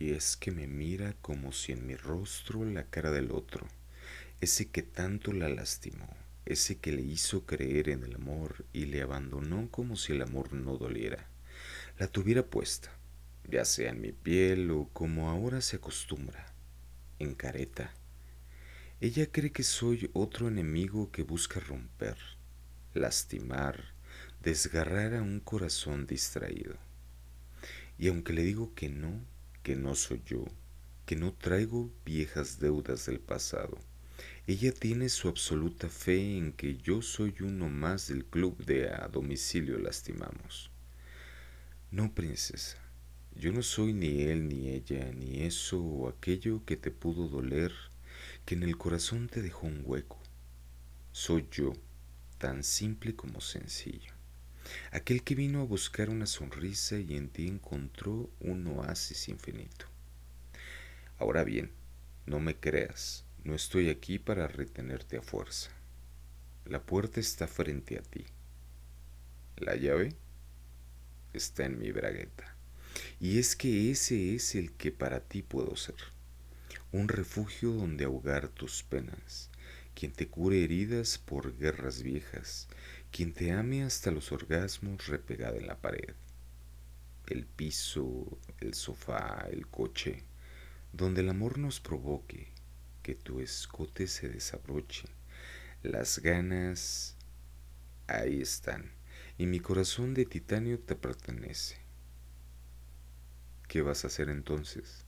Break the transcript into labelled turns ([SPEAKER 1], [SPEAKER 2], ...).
[SPEAKER 1] y es que me mira como si en mi rostro la cara del otro, ese que tanto la lastimó, ese que le hizo creer en el amor y le abandonó como si el amor no doliera, la tuviera puesta, ya sea en mi piel o como ahora se acostumbra, en careta. Ella cree que soy otro enemigo que busca romper, lastimar, desgarrar a un corazón distraído. Y aunque le digo que no, que no soy yo, que no traigo viejas deudas del pasado, ella tiene su absoluta fe en que yo soy uno más del club de a domicilio lastimamos. No, princesa, yo no soy ni él ni ella, ni eso o aquello que te pudo doler, que en el corazón te dejó un hueco. Soy yo, tan simple como sencillo. Aquel que vino a buscar una sonrisa y en ti encontró un oasis infinito. Ahora bien, no me creas, no estoy aquí para retenerte a fuerza. La puerta está frente a ti. La llave está en mi bragueta. Y es que ese es el que para ti puedo ser. Un refugio donde ahogar tus penas, quien te cure heridas por guerras viejas, quien te ame hasta los orgasmos repegada en la pared. El piso, el sofá, el coche, donde el amor nos provoque, que tu escote se desabroche. Las ganas ahí están, y mi corazón de titanio te pertenece. ¿Qué vas a hacer entonces?